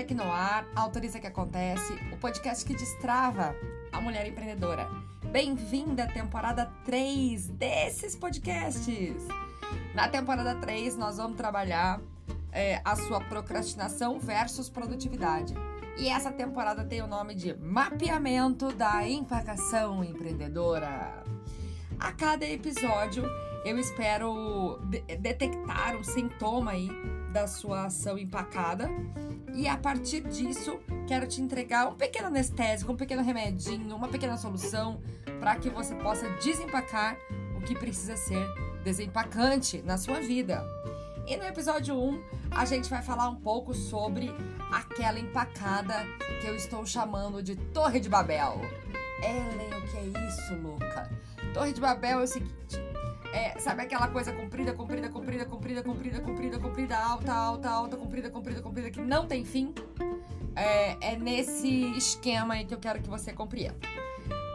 Mulher no Ar, Autoriza que Acontece, o podcast que destrava a mulher empreendedora. Bem-vinda à temporada 3 desses podcasts! Na temporada 3, nós vamos trabalhar é, a sua procrastinação versus produtividade. E essa temporada tem o nome de Mapeamento da Empacação Empreendedora. A cada episódio, eu espero de detectar um sintoma aí da sua ação empacada. E a partir disso, quero te entregar um pequeno anestésico, um pequeno remedinho, uma pequena solução para que você possa desempacar o que precisa ser desempacante na sua vida. E no episódio 1, a gente vai falar um pouco sobre aquela empacada que eu estou chamando de Torre de Babel. Ellen, o que é isso, Luca? Torre de Babel é o seguinte: é, sabe aquela coisa comprida, comprida, comprida, comprida, comprida, comprida, comprida, alta, alta, alta, comprida, comprida, comprida, que não tem fim? É, é nesse esquema aí que eu quero que você compreenda.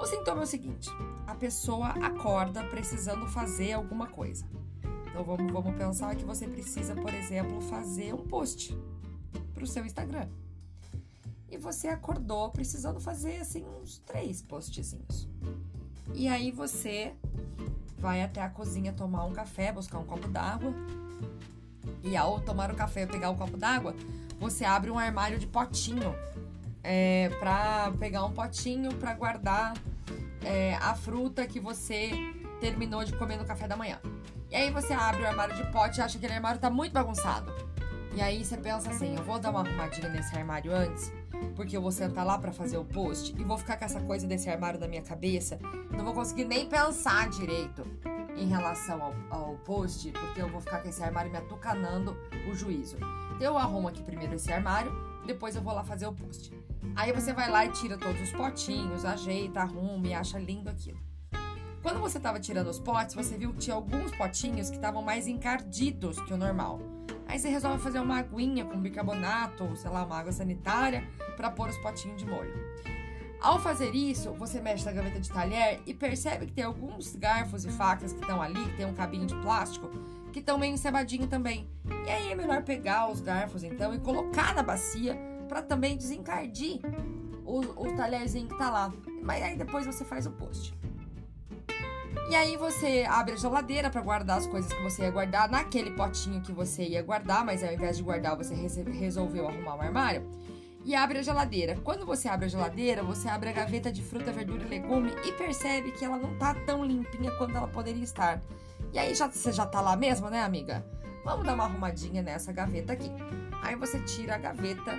O sintoma é o seguinte: a pessoa acorda precisando fazer alguma coisa. Então vamos, vamos pensar que você precisa, por exemplo, fazer um post para o seu Instagram. E você acordou precisando fazer assim uns três postzinhos. E aí você vai até a cozinha tomar um café, buscar um copo d'água. E ao tomar o café e pegar o copo d'água, você abre um armário de potinho é, para pegar um potinho para guardar é, a fruta que você terminou de comer no café da manhã. E aí você abre o armário de pote e acha que aquele armário tá muito bagunçado. E aí você pensa assim, eu vou dar uma arrumadinha nesse armário antes porque eu vou sentar lá para fazer o post e vou ficar com essa coisa desse armário na minha cabeça, não vou conseguir nem pensar direito em relação ao, ao post, porque eu vou ficar com esse armário me atucanando o juízo. Então eu arrumo aqui primeiro esse armário, depois eu vou lá fazer o post. Aí você vai lá e tira todos os potinhos, ajeita, arruma e acha lindo aquilo. Quando você estava tirando os potes, você viu que tinha alguns potinhos que estavam mais encardidos que o normal. Aí você resolve fazer uma aguinha com bicarbonato, ou sei lá, uma água sanitária, para pôr os potinhos de molho. Ao fazer isso, você mexe na gaveta de talher e percebe que tem alguns garfos e facas que estão ali, que tem um cabinho de plástico, que estão meio encebadinho também. E aí é melhor pegar os garfos então e colocar na bacia para também desencardir o, o talherzinho que tá lá. Mas aí depois você faz o post. E aí você abre a geladeira para guardar as coisas que você ia guardar naquele potinho que você ia guardar, mas ao invés de guardar, você resolveu arrumar o armário. E abre a geladeira. Quando você abre a geladeira, você abre a gaveta de fruta, verdura e legume e percebe que ela não tá tão limpinha quanto ela poderia estar. E aí já, você já tá lá mesmo, né, amiga? Vamos dar uma arrumadinha nessa gaveta aqui. Aí você tira a gaveta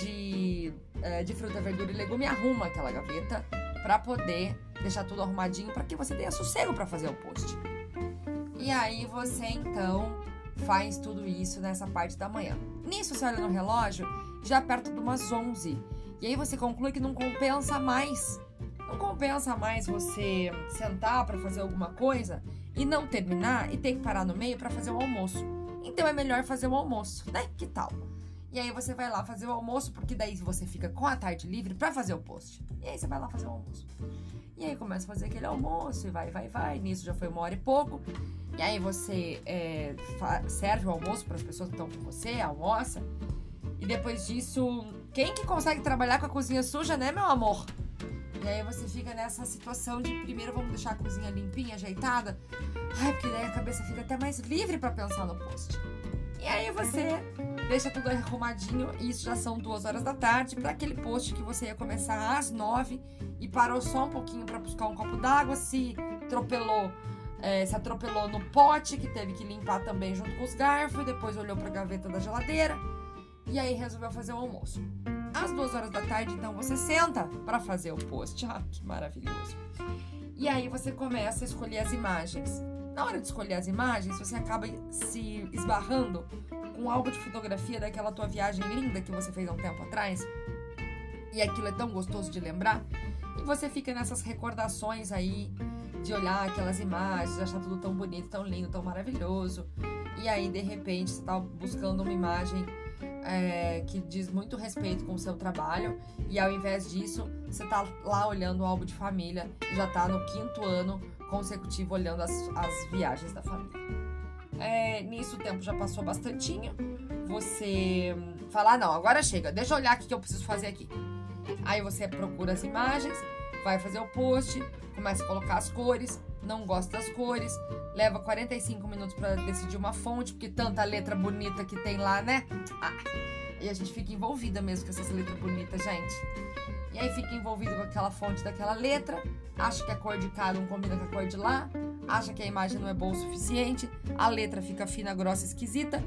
de, eh, de fruta, verdura e legume e arruma aquela gaveta para poder deixar tudo arrumadinho para que você tenha sossego para fazer o post. E aí você então faz tudo isso nessa parte da manhã. Nisso você olha no relógio, já perto de umas 11. E aí você conclui que não compensa mais. Não compensa mais você sentar para fazer alguma coisa e não terminar e ter que parar no meio para fazer o almoço. Então é melhor fazer o almoço, né? Que tal? E aí você vai lá fazer o almoço, porque daí você fica com a tarde livre para fazer o post. E aí você vai lá fazer o almoço. E aí começa a fazer aquele almoço e vai, vai, vai. Nisso já foi uma hora e pouco. E aí você é, serve o almoço para as pessoas que estão com você, almoça. E depois disso, quem que consegue trabalhar com a cozinha suja, né, meu amor? E aí você fica nessa situação de primeiro vamos deixar a cozinha limpinha, ajeitada. Ai, porque daí a cabeça fica até mais livre para pensar no post. E aí você deixa tudo arrumadinho, e isso já são duas horas da tarde, para aquele post que você ia começar às nove e parou só um pouquinho para buscar um copo d'água, se atropelou, é, se atropelou no pote, que teve que limpar também junto com os garfos, depois olhou para a gaveta da geladeira e aí resolveu fazer o almoço. Às duas horas da tarde, então, você senta para fazer o post. Ah, que maravilhoso! E aí você começa a escolher as imagens. Na hora de escolher as imagens, você acaba se esbarrando com álbum de fotografia daquela tua viagem linda que você fez há um tempo atrás. E aquilo é tão gostoso de lembrar. E você fica nessas recordações aí de olhar aquelas imagens, achar tudo tão bonito, tão lindo, tão maravilhoso. E aí, de repente, você tá buscando uma imagem é, que diz muito respeito com o seu trabalho. E ao invés disso, você tá lá olhando o álbum de família já tá no quinto ano consecutivo olhando as, as viagens da família. É, nisso o tempo já passou bastantinho. Você Falar, não, agora chega, deixa eu olhar o que eu preciso fazer aqui. Aí você procura as imagens, vai fazer o post, começa a colocar as cores, não gosta das cores, leva 45 minutos para decidir uma fonte, porque tanta letra bonita que tem lá, né? Ah, e a gente fica envolvida mesmo com essas letras bonitas, gente. E aí fica envolvido com aquela fonte daquela letra, acha que a cor de cá não combina com a cor de lá, acha que a imagem não é boa o suficiente, a letra fica fina, grossa, esquisita.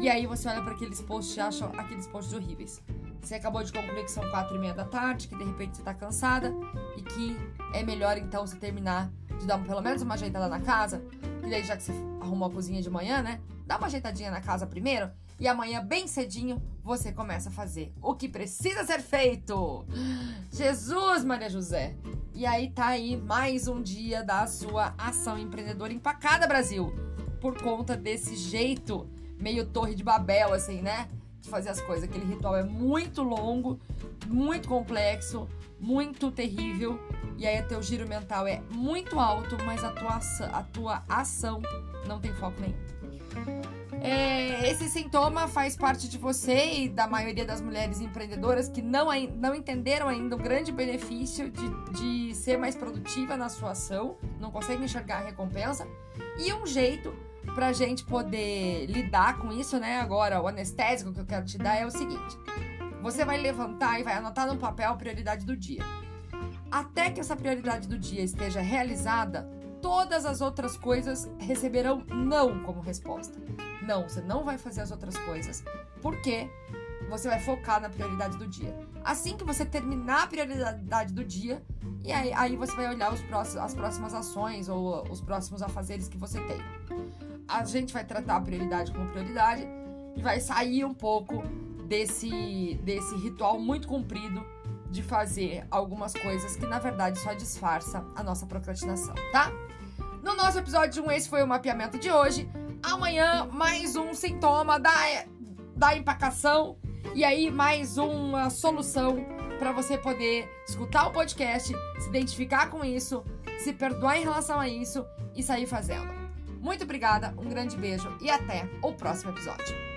E aí você olha para aqueles posts e acha aqueles posts horríveis. Você acabou de concluir que são quatro e meia da tarde, que de repente você tá cansada e que é melhor então você terminar de dar pelo menos uma ajeitada na casa. E daí, já que você arrumou a cozinha de manhã, né? Dá uma ajeitadinha na casa primeiro. E amanhã, bem cedinho, você começa a fazer o que precisa ser feito. Jesus, Maria José. E aí tá aí mais um dia da sua ação empreendedora empacada, Brasil. Por conta desse jeito meio torre de Babel, assim, né? De fazer as coisas. Aquele ritual é muito longo, muito complexo, muito terrível. E aí teu giro mental é muito alto, mas a tua, a tua ação não tem foco nenhum. É, esse sintoma faz parte de você e da maioria das mulheres empreendedoras que não, não entenderam ainda o grande benefício de, de ser mais produtiva na sua ação, não conseguem enxergar a recompensa. E um jeito pra gente poder lidar com isso, né? Agora, o anestésico que eu quero te dar é o seguinte: você vai levantar e vai anotar no papel a prioridade do dia. Até que essa prioridade do dia esteja realizada, todas as outras coisas receberão não como resposta. Não, você não vai fazer as outras coisas, porque você vai focar na prioridade do dia. Assim que você terminar a prioridade do dia, e aí, aí você vai olhar os próximos, as próximas ações ou os próximos afazeres que você tem. A gente vai tratar a prioridade como prioridade e vai sair um pouco desse, desse ritual muito comprido de fazer algumas coisas que na verdade só disfarça a nossa procrastinação, tá? No nosso episódio 1, esse foi o mapeamento de hoje. Amanhã, mais um sintoma da, da empacação. E aí, mais uma solução para você poder escutar o podcast, se identificar com isso, se perdoar em relação a isso e sair fazendo. Muito obrigada, um grande beijo e até o próximo episódio.